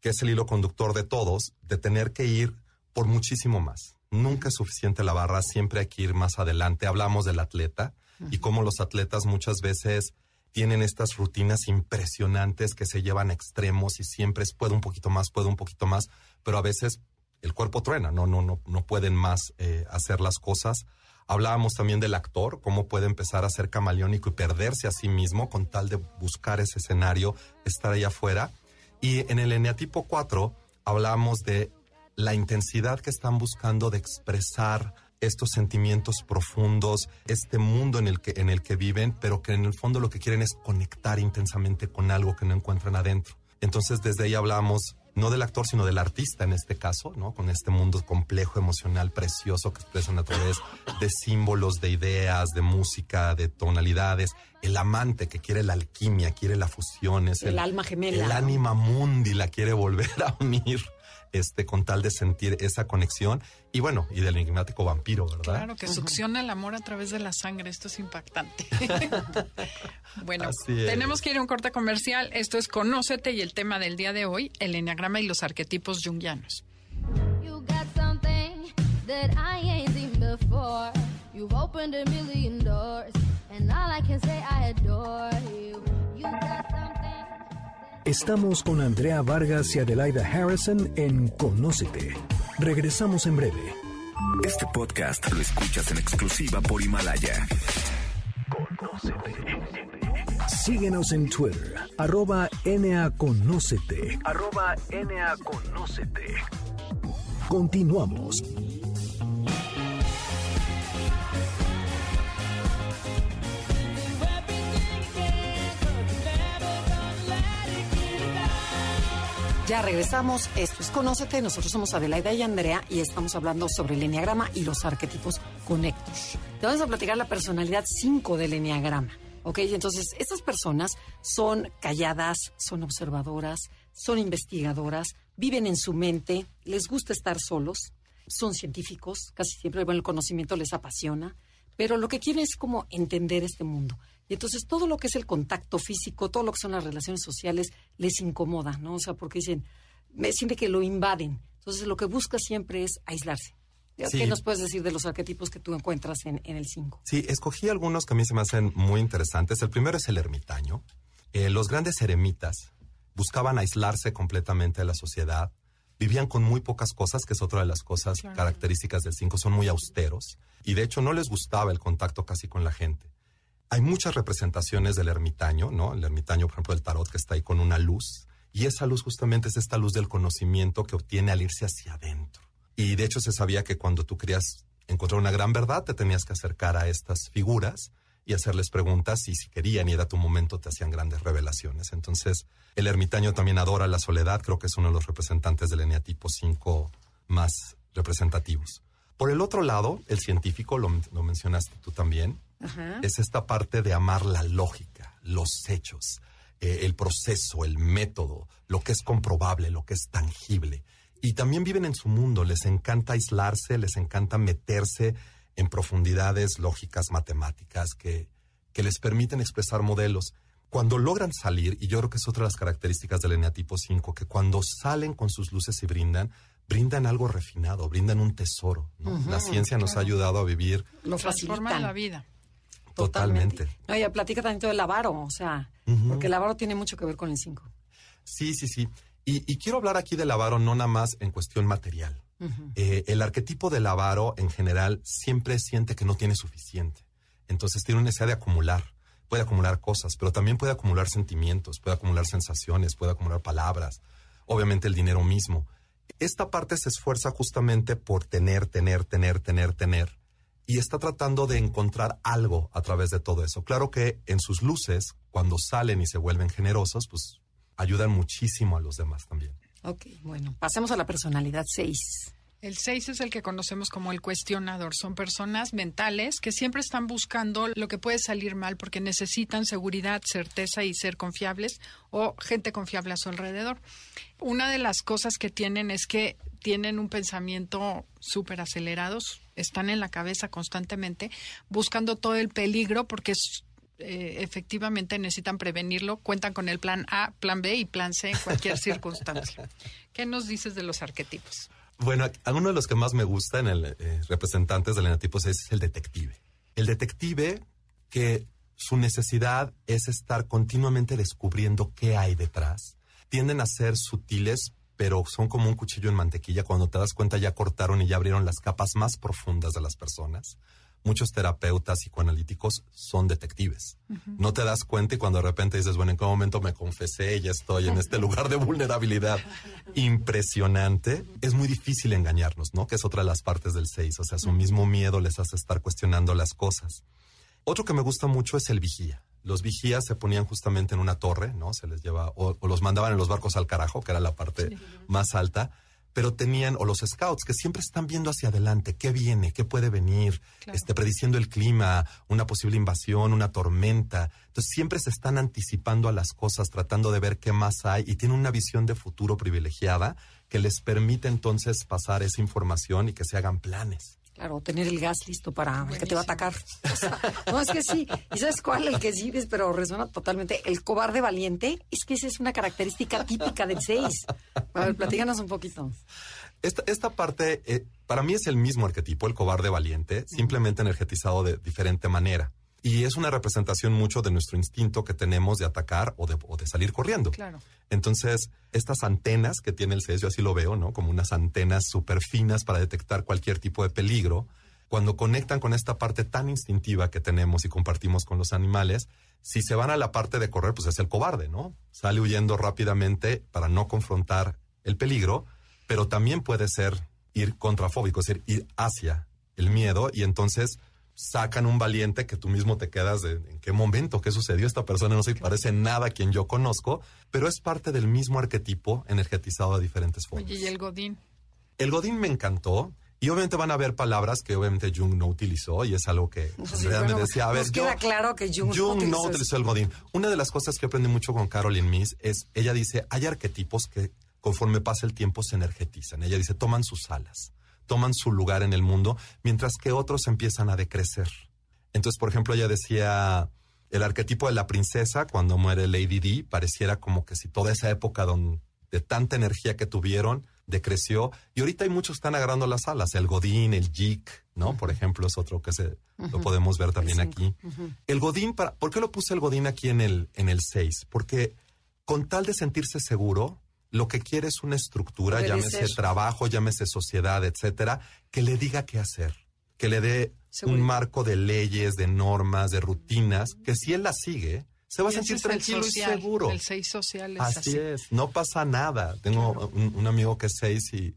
que es el hilo conductor de todos, de tener que ir por muchísimo más. Nunca es suficiente la barra, siempre hay que ir más adelante. Hablamos del atleta y cómo los atletas muchas veces tienen estas rutinas impresionantes que se llevan a extremos y siempre es puedo un poquito más, puedo un poquito más, pero a veces el cuerpo truena, no, no, no, no pueden más eh, hacer las cosas. Hablábamos también del actor, cómo puede empezar a ser camaleónico y perderse a sí mismo con tal de buscar ese escenario, estar allá afuera. Y en el eneatipo 4 hablamos de la intensidad que están buscando de expresar estos sentimientos profundos, este mundo en el que en el que viven, pero que en el fondo lo que quieren es conectar intensamente con algo que no encuentran adentro. Entonces, desde ahí hablamos no del actor, sino del artista en este caso, ¿no? Con este mundo complejo, emocional, precioso que expresan a través de símbolos, de ideas, de música, de tonalidades. El amante que quiere la alquimia, quiere la fusión, es El alma gemela, El ¿no? ánima mundi la quiere volver a unir. Este, con tal de sentir esa conexión y bueno, y del enigmático vampiro, ¿verdad? Claro, que succiona el amor a través de la sangre. Esto es impactante. *laughs* bueno, es. tenemos que ir a un corte comercial. Esto es Conócete y el tema del día de hoy, el enneagrama y los arquetipos junguianos. You got something that I ain't seen before. You've opened a million doors, and all I can say I adore you. You got something. Estamos con Andrea Vargas y Adelaida Harrison en Conócete. Regresamos en breve. Este podcast lo escuchas en exclusiva por Himalaya. Síguenos en Twitter, arroba NAConócete. Arroba NAConócete. Continuamos. Ya regresamos. Esto es Conócete. Nosotros somos Adelaida y Andrea y estamos hablando sobre el Enneagrama y los arquetipos conectos. Te vamos a platicar la personalidad 5 del Enneagrama. ¿Ok? Entonces, estas personas son calladas, son observadoras, son investigadoras, viven en su mente, les gusta estar solos, son científicos, casi siempre bueno, el conocimiento les apasiona, pero lo que quieren es como entender este mundo. Y entonces todo lo que es el contacto físico, todo lo que son las relaciones sociales, les incomoda, ¿no? O sea, porque dicen, me siente que lo invaden. Entonces lo que busca siempre es aislarse. Sí. ¿Qué nos puedes decir de los arquetipos que tú encuentras en, en el 5? Sí, escogí algunos que a mí se me hacen muy interesantes. El primero es el ermitaño. Eh, los grandes eremitas buscaban aislarse completamente de la sociedad, vivían con muy pocas cosas, que es otra de las cosas Claro. características del 5, son muy austeros y de hecho no les gustaba el contacto casi con la gente. Hay muchas representaciones del ermitaño, ¿no? El ermitaño, por ejemplo, del tarot que está ahí con una luz y esa luz justamente es esta luz del conocimiento que obtiene al irse hacia adentro. Y de hecho se sabía que cuando tú querías encontrar una gran verdad, te tenías que acercar a estas figuras y hacerles preguntas y si querían y era tu momento, te hacían grandes revelaciones. Entonces, el ermitaño también adora la soledad, creo que es uno de los representantes del eneatipo 5 más representativos. Por el otro lado, el científico, lo, lo mencionaste tú también, Ajá. es esta parte de amar la lógica, los hechos, eh, el proceso, el método, lo que es comprobable, lo que es tangible. Y también viven en su mundo, les encanta aislarse, les encanta meterse en profundidades lógicas, matemáticas, que, que les permiten expresar modelos. Cuando logran salir, y yo creo que es otra de las características del eneatipo 5, que cuando salen con sus luces y brindan, brindan algo refinado, brindan un tesoro. ¿no? la ciencia nos ha ayudado a vivir Lo Transforma facilitan. la vida. Totalmente. No, ya platica también del avaro, o sea, porque el avaro tiene mucho que ver con el 5. Sí, sí, sí. Y, y quiero hablar aquí del avaro no nada más en cuestión material. Eh, el arquetipo del avaro en general siempre siente que no tiene suficiente. Entonces tiene una necesidad de acumular. Puede acumular cosas, pero también puede acumular sentimientos, puede acumular sensaciones, puede acumular palabras, obviamente el dinero mismo. Esta parte se esfuerza justamente por tener, tener, tener, tener, tener. Y está tratando de encontrar algo a través de todo eso. Claro que en sus luces, cuando salen y se vuelven generosos, pues ayudan muchísimo a los demás también. Ok, bueno, pasemos a la personalidad 6. El 6 es el que conocemos como el cuestionador. Son personas mentales que siempre están buscando lo que puede salir mal porque necesitan seguridad, certeza y ser confiables o gente confiable a su alrededor. Una de las cosas que tienen es que tienen un pensamiento súper acelerado, están en la cabeza constantemente buscando todo el peligro porque es- eh, efectivamente necesitan prevenirlo, cuentan con el plan A, plan B y plan C en cualquier *laughs* circunstancia. ¿Qué nos dices de los arquetipos? Bueno, uno de los que más me gusta en el eh, representantes del eneatipo 6 es el detective. El detective que su necesidad es estar continuamente descubriendo qué hay detrás. Tienden a ser sutiles, pero son como un cuchillo en mantequilla. Cuando te das cuenta ya cortaron y ya abrieron las capas más profundas de las personas. Muchos terapeutas psicoanalíticos son detectives. No te das cuenta y cuando de repente dices, bueno, ¿en qué momento me confesé y ya estoy en este lugar de vulnerabilidad? Impresionante. Es muy difícil engañarnos, ¿no? Que es otra de las partes del 6. O sea, su mismo miedo les hace estar cuestionando las cosas. Otro que me gusta mucho es el vigía. Los vigías se ponían justamente en una torre, ¿no? Se les lleva, o, o los mandaban en los barcos al carajo, que era la parte más alta, pero tenían, o los scouts, que siempre están viendo hacia adelante, qué viene, qué puede venir, Claro. este, prediciendo el clima, una posible invasión, una tormenta. Entonces siempre se están anticipando a las cosas, tratando de ver qué más hay, y tienen una visión de futuro privilegiada que les permite entonces pasar esa información y que se hagan planes. Claro, tener el gas listo para el que te va a atacar. O sea, no, es que sí. ¿Y sabes cuál? El que sí, pero resuena totalmente. El cobarde valiente. Es que esa es una característica típica del 6. A ver, platícanos un poquito. Esta, esta parte, eh, para mí es el mismo arquetipo, el cobarde valiente, simplemente energetizado de diferente manera. Y es una representación mucho de nuestro instinto que tenemos de atacar o de, o de salir corriendo. Claro. Entonces, estas antenas que tiene el 6, yo así lo veo, ¿no? Como unas antenas súper finas para detectar cualquier tipo de peligro. Cuando conectan con esta parte tan instintiva que tenemos y compartimos con los animales, si se van a la parte de correr, pues es el cobarde, ¿no? Sale huyendo rápidamente para no confrontar el peligro, pero también puede ser ir contrafóbico, es decir, ir hacia el miedo y entonces sacan un valiente que tú mismo te quedas de en qué momento, qué sucedió, esta persona no se parece nada a quien yo conozco, pero es parte del mismo arquetipo energetizado de diferentes formas. Oye, y el Godín. El Godín me encantó. Y obviamente van a haber palabras que obviamente Jung no utilizó y es algo que Sí, Andrea me decía, a ver, nos queda claro que Jung no Jung no utilizó utilizó el Godín. Una de las cosas que aprendí mucho con Caroline Miss es, ella dice, hay arquetipos que conforme pasa el tiempo se energetizan. Ella dice, toman sus alas, toman su lugar en el mundo, mientras que otros empiezan a decrecer. Entonces, por ejemplo, ella decía, el arquetipo de la princesa, cuando muere Lady Di, pareciera como que si toda esa época don- de tanta energía que tuvieron decreció. Y ahorita hay muchos que están agarrando las alas. El Godín, el Jig, ¿no? Por ejemplo, es otro que se, lo podemos ver también El aquí. El Godín, para, ¿por qué lo puse el Godín aquí en el, en el 6? Porque con tal de sentirse seguro, lo que quiere es una estructura, llámese trabajo, llámese sociedad, etcétera, que le diga qué hacer, que le dé Seguridad. un marco de leyes, de normas, de rutinas, que si él las sigue, se va a sentir tranquilo social, y seguro. El seis social es Así, así. es, no pasa nada. Tengo un, un amigo que es seis y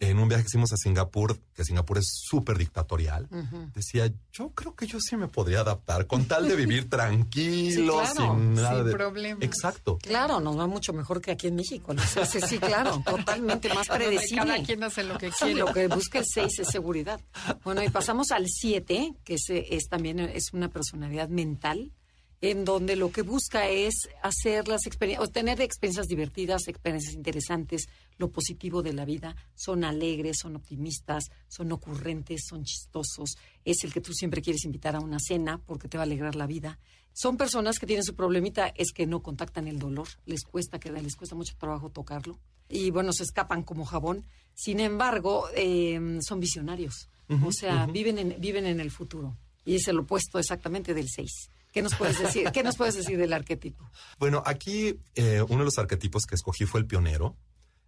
en un viaje que hicimos a Singapur, que Singapur es súper dictatorial, decía, yo creo que yo sí me podría adaptar con tal de vivir *laughs* tranquilo, Sí, claro, sin nada sin de... problemas. Exacto. Claro, nos va mucho mejor que aquí en México. ¿no? Sí, sí, sí, claro, *laughs* totalmente más *laughs* predecible. Cada quien hace lo que Sí, quiere. lo que busca el 6 es seguridad. Bueno, y pasamos al 7, que es, es también es una personalidad mental, en donde lo que busca es hacer las experiencias, tener experiencias divertidas, experiencias interesantes, lo positivo de la vida. Son alegres, son optimistas, son ocurrentes, son chistosos. Es el que tú siempre quieres invitar a una cena porque te va a alegrar la vida. Son personas que tienen su problemita, es que no contactan el dolor, les cuesta que les cuesta mucho trabajo tocarlo y bueno, se escapan como jabón. Sin embargo, eh, son visionarios, o sea, viven, en, viven en el futuro y es el opuesto exactamente del 6. ¿Qué nos puedes decir? ¿Qué nos puedes decir del arquetipo? Bueno, aquí eh, uno de los arquetipos que escogí fue el pionero.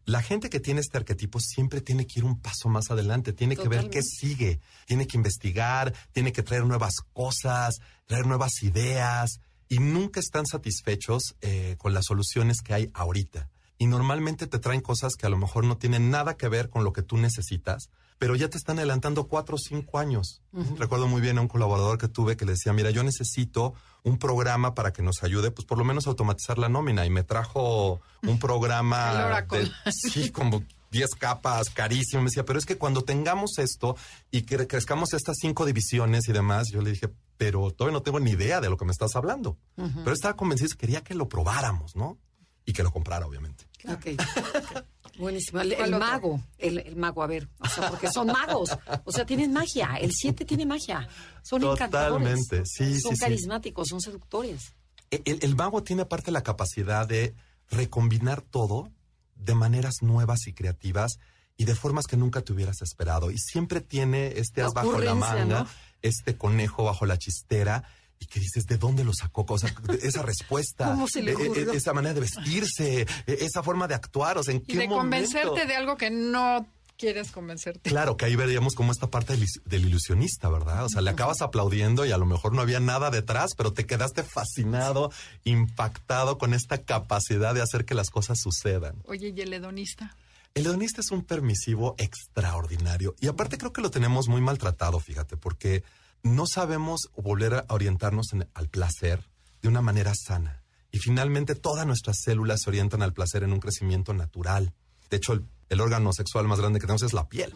La gente que tiene este arquetipo siempre tiene que ir un paso más adelante, tiene que ver qué sigue, tiene que investigar, tiene que traer nuevas cosas, traer nuevas ideas y nunca están satisfechos eh, con las soluciones que hay ahorita. Y normalmente te traen cosas que a lo mejor no tienen nada que ver con lo que tú necesitas, pero ya te están adelantando cuatro o cinco años. Recuerdo muy bien a un colaborador que tuve que le decía, mira, yo necesito un programa para que nos ayude, pues por lo menos a automatizar la nómina. Y me trajo un programa *laughs* de, sí, como 10 capas, carísimo. Me decía, pero es que cuando tengamos esto y que crezcamos estas cinco divisiones y demás, yo le dije, pero todavía no tengo ni idea de lo que me estás hablando. Pero estaba convencido, quería que lo probáramos, ¿no? Y que lo comprara, obviamente. Ok. *laughs* Buenísimo. El, mago, el, el mago, a ver, o sea, porque son magos, o sea, tienen magia. El 7 tiene magia. Son encantadores. Totalmente, sí, Son sí, sí. carismáticos, son seductores. El, el mago tiene aparte la capacidad de recombinar todo de maneras nuevas y creativas y de formas que nunca te hubieras esperado. Y siempre tiene este as bajo la manga, ¿no? este conejo bajo la chistera. Y que dices, ¿de dónde lo sacó? O sea, de- esa respuesta, ¿Cómo se le e- e- ocurrió? esa manera de vestirse, e- esa forma de actuar, o sea, ¿en Y qué de momento? convencerte de algo que no quieres convencerte. Claro, que ahí veríamos como esta parte del, del ilusionista, ¿verdad? O sea, le acabas aplaudiendo y a lo mejor no había nada detrás, pero te quedaste fascinado, impactado con esta capacidad de hacer que las cosas sucedan. Oye, ¿y el hedonista? El hedonista es un permisivo extraordinario y aparte creo que lo tenemos muy maltratado, fíjate, porque no sabemos volver a orientarnos en- al placer de una manera sana. Y finalmente todas nuestras células se orientan al placer en un crecimiento natural. De hecho, el, el órgano sexual más grande que tenemos es la piel,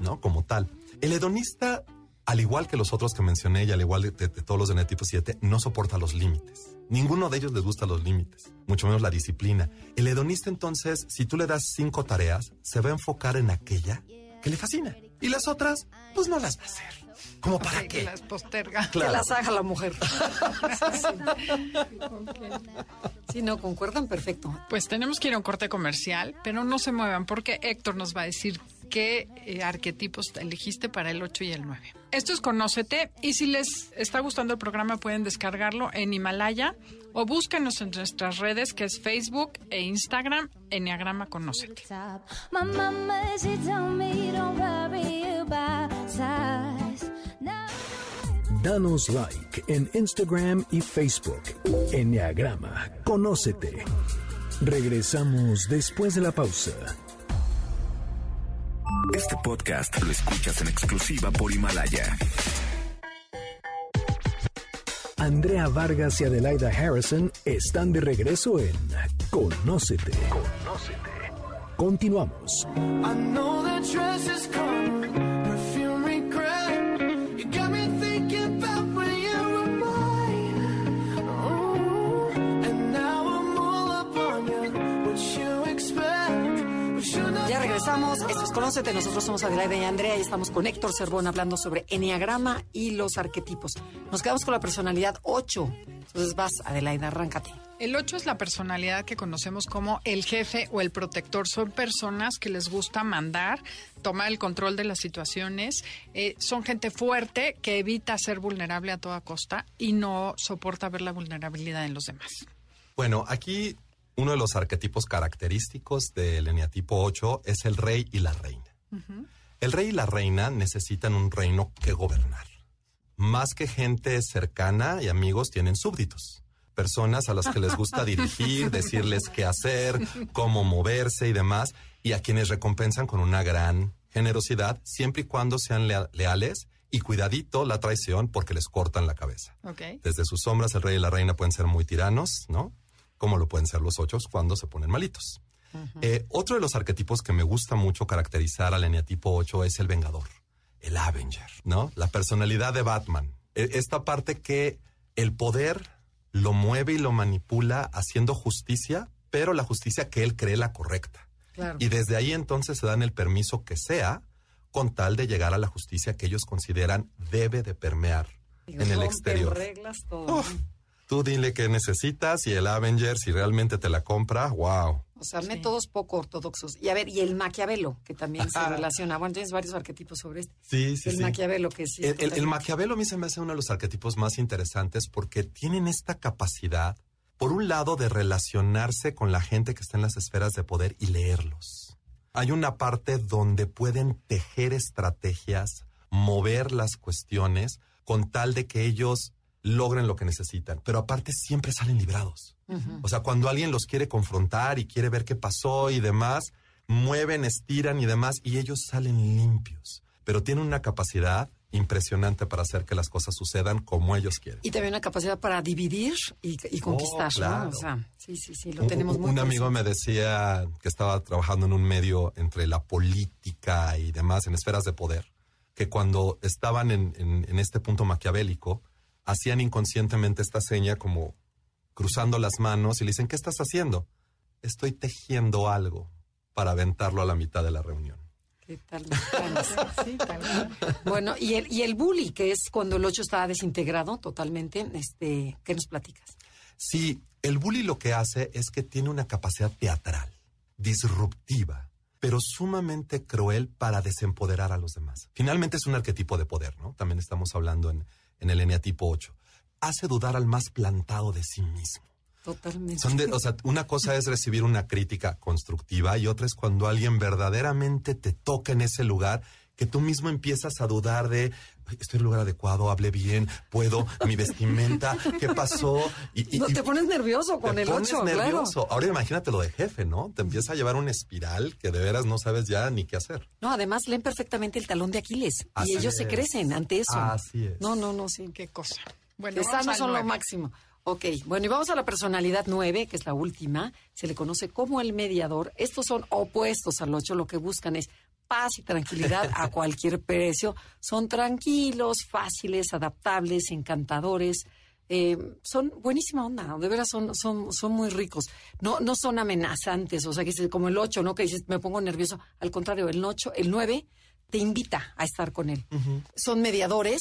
¿no? Como tal. El hedonista, al igual que los otros que mencioné y al igual de, de- de todos los de tipo 7, no soporta los límites. Ninguno de ellos les gusta los límites, mucho menos la disciplina. El hedonista entonces, si tú le das cinco tareas, se va a enfocar en aquella que le fascina. Y las otras, pues no las va a hacer. ¿Cómo para Que qué? las posterga. Que las haga la mujer. *laughs* Sí, no, concuerdan perfecto. Pues tenemos que ir a un corte comercial, pero no se muevan porque Héctor nos va a decir qué eh, arquetipos elegiste para el 8 y el 9. Esto es Conócete y si les está gustando el programa pueden descargarlo en Himalaya o búsquenos en nuestras redes que es Facebook e Instagram Enneagrama. Now Danos like en Instagram y Facebook. Enneagrama, conócete. Regresamos después de la pausa. Este podcast lo escuchas en exclusiva por Himalaya. Andrea Vargas y Adelaida Harrison están de regreso en Conócete. Conócete. Continuamos. Ya regresamos. Esto es Conócete. Nosotros somos Adelaida y Andrea y estamos con Héctor Cervón hablando sobre Enneagrama y los arquetipos. Nos quedamos con la personalidad 8. Entonces vas, Adelaida, arráncate. El 8 es la personalidad que conocemos como el jefe o el protector. Son personas que les gusta mandar, tomar el control de las situaciones. Eh, son gente fuerte que evita ser vulnerable a toda costa y no soporta ver la vulnerabilidad en los demás. Bueno, aquí uno de los arquetipos característicos del eneatipo 8 es el rey y la reina. El rey y la reina necesitan un reino que gobernar. Más que gente cercana y amigos, tienen súbditos. Personas a las que les gusta dirigir, *laughs* decirles qué hacer, cómo moverse y demás, y a quienes recompensan con una gran generosidad, siempre y cuando sean lea- leales y cuidadito la traición porque les cortan la cabeza. Desde sus sombras, el rey y la reina pueden ser muy tiranos, ¿no? Como lo pueden ser los ochos cuando se ponen malitos. Eh, otro de los arquetipos que me gusta mucho caracterizar al eneatipo 8 es el vengador, el Avenger, ¿no? La personalidad de Batman. E- Esta parte que el poder lo mueve y lo manipula haciendo justicia, pero la justicia que él cree la correcta. Claro. Y desde ahí entonces se dan el permiso que sea con tal de llegar a la justicia que ellos consideran debe de permear en el exterior. reglas, todo. Uf. Tú dile qué necesitas y el Avenger, si realmente te la compra, wow. O sea, métodos poco ortodoxos. Y a ver, y el Maquiavelo, que también se relaciona. Bueno, tienes varios arquetipos sobre este. Sí, sí, el sí. Maquiavelo, que sí. El, el-. Maquiavelo a mí se me hace uno de los arquetipos más interesantes porque tienen esta capacidad, por un lado, de relacionarse con la gente que está en las esferas de poder y leerlos. Hay una parte donde pueden tejer estrategias, mover las cuestiones con tal de que ellos logren lo que necesitan, pero aparte siempre salen librados. O sea, cuando alguien los quiere confrontar y quiere ver qué pasó y demás, mueven, estiran y demás, y ellos salen limpios. Pero tienen una capacidad impresionante para hacer que las cosas sucedan como ellos quieren. Y también una capacidad para dividir y, y conquistar, Oh, claro. ¿no? O sea, sí, sí, sí, lo Un- tenemos un, muy un amigo me decía que estaba trabajando en un medio entre la política y demás, en esferas de poder, que cuando estaban en, en- en este punto maquiavélico, hacían inconscientemente esta seña como cruzando las manos y le dicen, ¿qué estás haciendo? Estoy tejiendo algo para aventarlo a la mitad de la reunión. ¿Qué tal? *laughs* Sí, bueno, y el, y el bully, que es cuando el 8 está desintegrado totalmente, este, ¿qué nos platicas? Sí, el bully lo que hace es que tiene una capacidad teatral, disruptiva, pero sumamente cruel para desempoderar a los demás. Finalmente es un arquetipo de poder, ¿no? También estamos hablando en, en el eneatipo 8. Hace dudar al más plantado de sí mismo. Totalmente. Son de- o sea, una cosa es recibir una crítica constructiva y otra es cuando alguien verdaderamente te toca en ese lugar que tú mismo empiezas a dudar de "Ay, estoy en el lugar adecuado, hablé bien, puedo, mi vestimenta, ¿qué pasó? Y, y- No, te pones nervioso con te el pones 8, claro. nervioso. Ahora imagínate lo de jefe, ¿no? Te empieza a llevar una espiral que de veras no sabes ya ni qué hacer. No, además leen perfectamente el talón de Aquiles Así y ellos se crecen ante eso. Así es. No, no, no, sí. Qué cosa. Bueno, sanos al son lo nueve. máximo. Ok, bueno, y vamos a la personalidad 9, que es la última. Se le conoce como el mediador. Estos son opuestos al 8. Lo que buscan es paz y tranquilidad a cualquier precio. Son tranquilos, fáciles, adaptables, encantadores. Eh, son buenísima onda, de veras son, son, son muy ricos. No, no son amenazantes, o sea, que es como el 8, ¿no? Que dices, me pongo nervioso. Al contrario, el 8, el 9 te invita a estar con él. Son mediadores,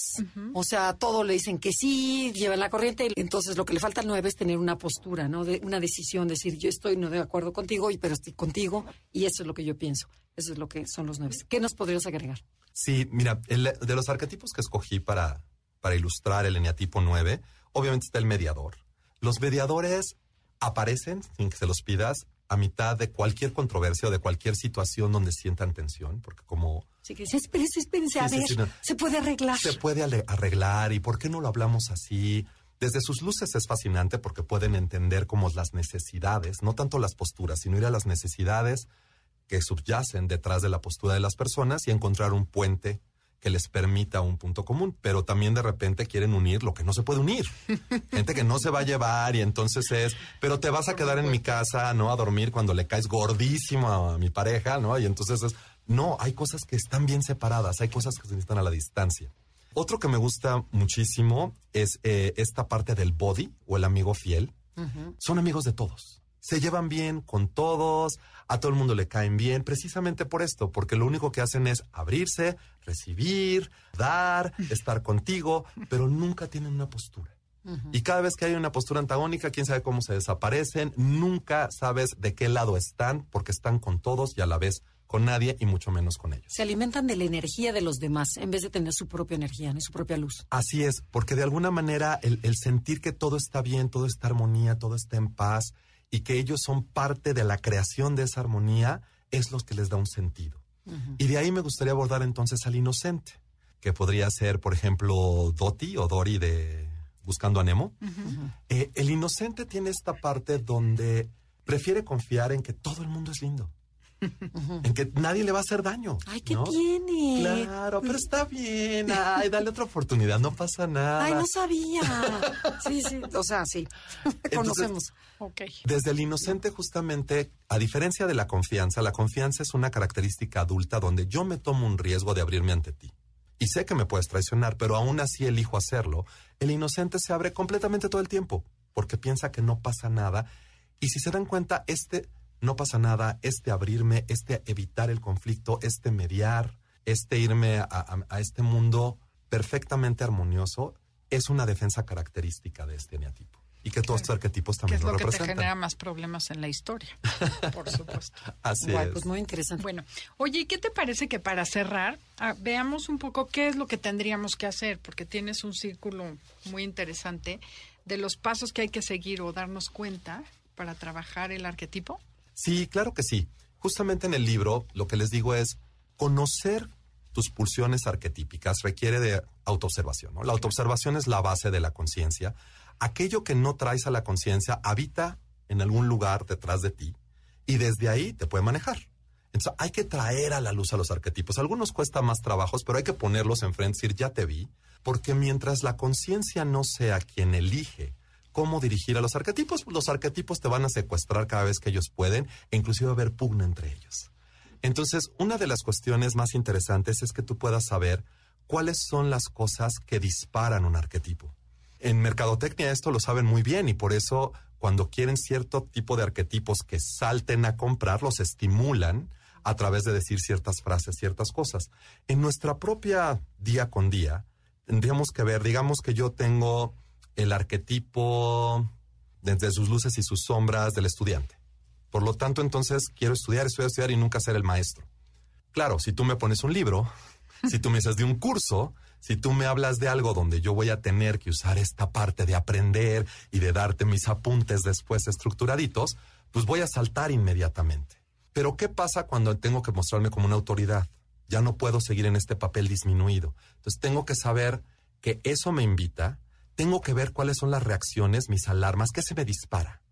o sea, todo le dicen que sí, llevan la corriente, entonces lo que le falta al 9 es tener una postura, ¿no? De una decisión, decir, yo estoy no de acuerdo contigo, y- pero estoy contigo, y eso es lo que yo pienso. Eso es lo que son los 9. ¿Qué nos podrías agregar? Sí, mira, el- de los arquetipos que escogí para, para ilustrar el eneatipo 9, obviamente está el mediador. Los mediadores aparecen, sin que se los pidas, a mitad de cualquier controversia o de cualquier situación donde sientan tensión, porque como Así que dice, espérense, espérense, a Sí, sí, ver, sí, no. se puede arreglar. se puede arreglar y por qué no lo hablamos así. Desde sus luces es fascinante porque pueden entender como las necesidades, no tanto las posturas, sino ir a las necesidades que subyacen detrás de la postura de las personas y encontrar un puente que les permita un punto común, pero también de repente quieren unir lo que no se puede unir. Gente que no se va a llevar y entonces es, pero te vas a quedar en mi casa, ¿no? A dormir cuando le caes gordísimo a mi pareja, ¿no? Y entonces es, no, hay cosas que están bien separadas, hay cosas que se necesitan a la distancia. Otro que me gusta muchísimo es eh, esta parte del body o el amigo fiel. Son amigos de todos. Se llevan bien con todos, a todo el mundo le caen bien, precisamente por esto, porque lo único que hacen es abrirse, recibir, dar, *laughs* estar contigo, pero nunca tienen una postura. Y cada vez que hay una postura antagónica, quién sabe cómo se desaparecen, nunca sabes de qué lado están, porque están con todos y a la vez con nadie y mucho menos con ellos. Se alimentan de la energía de los demás en vez de tener su propia energía, ni su propia luz. Así es, porque de alguna manera el, el sentir que todo está bien, todo está armonía, todo está en paz y que ellos son parte de la creación de esa armonía es lo que les da un sentido. Y de ahí me gustaría abordar entonces al inocente, que podría ser, por ejemplo, Doti o Dory de Buscando a Nemo. Eh, el inocente tiene esta parte donde prefiere confiar en que todo el mundo es lindo. En que nadie le va a hacer daño. Ay, ¿qué ¿no? tiene? Claro, pero está bien. Ay, dale otra oportunidad, no pasa nada. Ay, no sabía. Sí, sí, o sea, sí. *laughs* Conocemos. Ok. Desde el inocente, justamente, a diferencia de la confianza, la confianza es una característica adulta donde yo me tomo un riesgo de abrirme ante ti. Y sé que me puedes traicionar, pero aún así elijo hacerlo. El inocente se abre completamente todo el tiempo, porque piensa que no pasa nada. Y si se dan cuenta, este no pasa nada, este abrirme, este evitar el conflicto, este mediar, este irme a, a- a este mundo perfectamente armonioso, es una defensa característica de este eneatipo. Y que todos estos arquetipos Que también es lo lo que te representan. genera más problemas en la historia, por supuesto. *laughs* Así Guay, es. pues muy interesante. Bueno, oye, ¿y qué te parece que para cerrar ah, veamos un poco qué es lo que tendríamos que hacer? Porque tienes un círculo muy interesante de los pasos que hay que seguir o darnos cuenta para trabajar el arquetipo. Sí, claro que sí. Justamente en el libro lo que les digo es conocer tus pulsiones arquetípicas requiere de autoobservación. La autoobservación es la base de la conciencia. Aquello que no traes a la conciencia habita en algún lugar detrás de ti y desde ahí te puede manejar. Entonces hay que traer a la luz a los arquetipos. Algunos cuesta más trabajos, pero hay que ponerlos enfrente y decir, ya te vi, porque mientras la conciencia no sea quien elige cómo dirigir a los arquetipos, los arquetipos te van a secuestrar cada vez que ellos pueden e inclusive haber pugna entre ellos. Entonces, una de las cuestiones más interesantes es que tú puedas saber cuáles son las cosas que disparan un arquetipo. En mercadotecnia esto lo saben muy bien y por eso cuando quieren cierto tipo de arquetipos que salten a comprar, los estimulan a través de decir ciertas frases, ciertas cosas. En nuestra propia día con día, tendríamos que ver, digamos que yo tengo el arquetipo desde sus luces y sus sombras del estudiante. Por lo tanto, entonces quiero estudiar, estudiar, estudiar y nunca ser el maestro. Claro, si tú me pones un libro, *laughs* si tú me dices de un curso, si tú me hablas de algo donde yo voy a tener que usar esta parte de aprender y de darte mis apuntes después estructuraditos, pues voy a saltar inmediatamente. Pero ¿qué pasa cuando tengo que mostrarme como una autoridad? Ya no puedo seguir en este papel disminuido. Entonces tengo que saber que eso me invita, tengo que ver cuáles son las reacciones, mis alarmas, qué se me dispara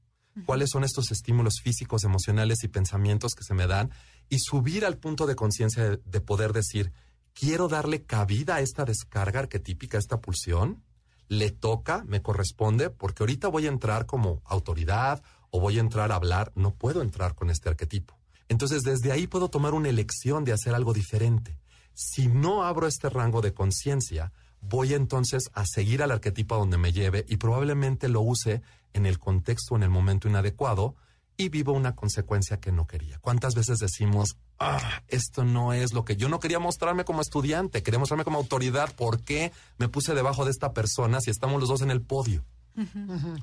cuáles son estos estímulos físicos, emocionales y pensamientos que se me dan y subir al punto de conciencia de, de poder decir, quiero darle cabida a esta descarga arquetípica, a esta pulsión, le toca, me corresponde, porque ahorita voy a entrar como autoridad o voy a entrar a hablar, no puedo entrar con este arquetipo. Entonces desde ahí puedo tomar una elección de hacer algo diferente. Si no abro este rango de conciencia, voy entonces a seguir al arquetipo a donde me lleve y probablemente lo use en el contexto, en el momento inadecuado y vivo una consecuencia que no quería. ¿Cuántas veces decimos, ah, esto no es lo que yo no quería mostrarme como estudiante, quería mostrarme como autoridad? ¿Por qué me puse debajo de esta persona si estamos los dos en el podio?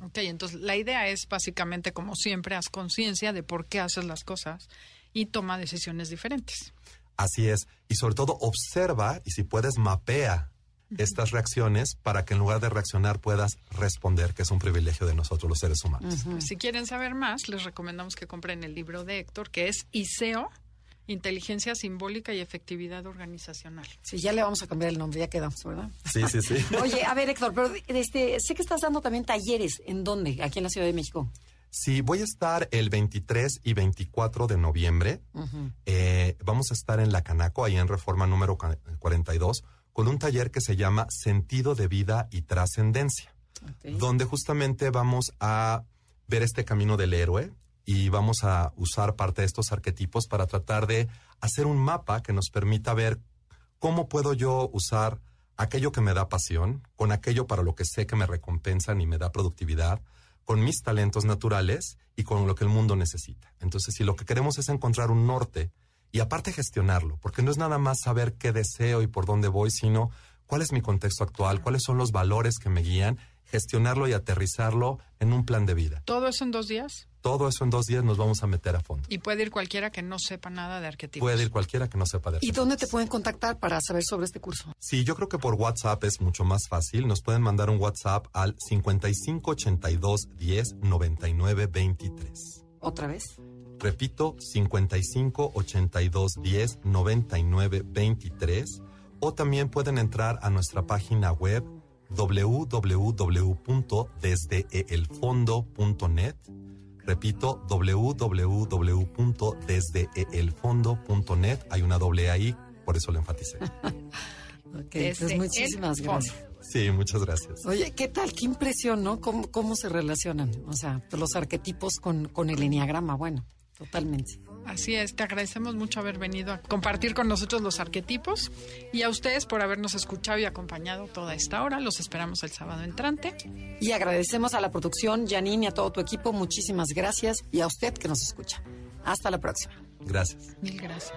Ok, entonces la idea es básicamente, como siempre, haz conciencia de por qué haces las cosas y toma decisiones diferentes. Así es. Y sobre todo observa y si puedes mapea estas reacciones para que en lugar de reaccionar puedas responder, que es un privilegio de nosotros los seres humanos. Si quieren saber más, les recomendamos que compren el libro de Héctor, que es ISEO, Inteligencia Simbólica y Efectividad Organizacional. Sí, ya le vamos a cambiar el nombre, ya quedamos, ¿verdad? Sí, sí, sí. *laughs* Oye, a ver, Héctor, pero este, sé que estás dando también talleres. ¿En dónde? Aquí en la Ciudad de México. Sí, voy a estar el 23 y 24 de noviembre. Eh, vamos a estar en La Canaco, ahí en Reforma número ca- 42, con un taller que se llama Sentido de Vida y Trascendencia, donde justamente vamos a ver este camino del héroe y vamos a usar parte de estos arquetipos para tratar de hacer un mapa que nos permita ver cómo puedo yo usar aquello que me da pasión, con aquello para lo que sé que me recompensan y me da productividad, con mis talentos naturales y con lo que el mundo necesita. Entonces, si lo que queremos es encontrar un norte y aparte gestionarlo, porque no es nada más saber qué deseo y por dónde voy, sino cuál es mi contexto actual, cuáles son los valores que me guían, gestionarlo y aterrizarlo en un plan de vida. Todo eso en dos días Todo eso en dos días nos vamos a meter a fondo. y puede ir cualquiera que no sepa nada de arquetipos. Puede ir cualquiera que no sepa de ¿Y arquetipos. dónde te pueden contactar para saber sobre este curso? Sí, yo creo que por WhatsApp es mucho más fácil. Nos pueden mandar un WhatsApp al 5582 10 99 23. ¿Otra vez? Repito, 55 82 10 99 23. O también pueden entrar a nuestra página web www.desdeelfondo.net. Repito, www.desdeelfondo.net. Hay una doble ahí, por eso lo enfaticé. *laughs* Ok, Desde pues muchísimas gracias. Sí, muchas gracias. Oye, ¿qué tal? Qué impresión, ¿no? ¿Cómo, cómo se relacionan? O sea, los arquetipos con, con el enneagrama. Bueno, totalmente. Así es, te agradecemos mucho haber venido a compartir con nosotros los arquetipos y a ustedes por habernos escuchado y acompañado toda esta hora. Los esperamos el sábado entrante. Y agradecemos a la producción, Janine, y a todo tu equipo. Muchísimas gracias. Y a usted que nos escucha. Hasta la próxima. Gracias. Mil gracias.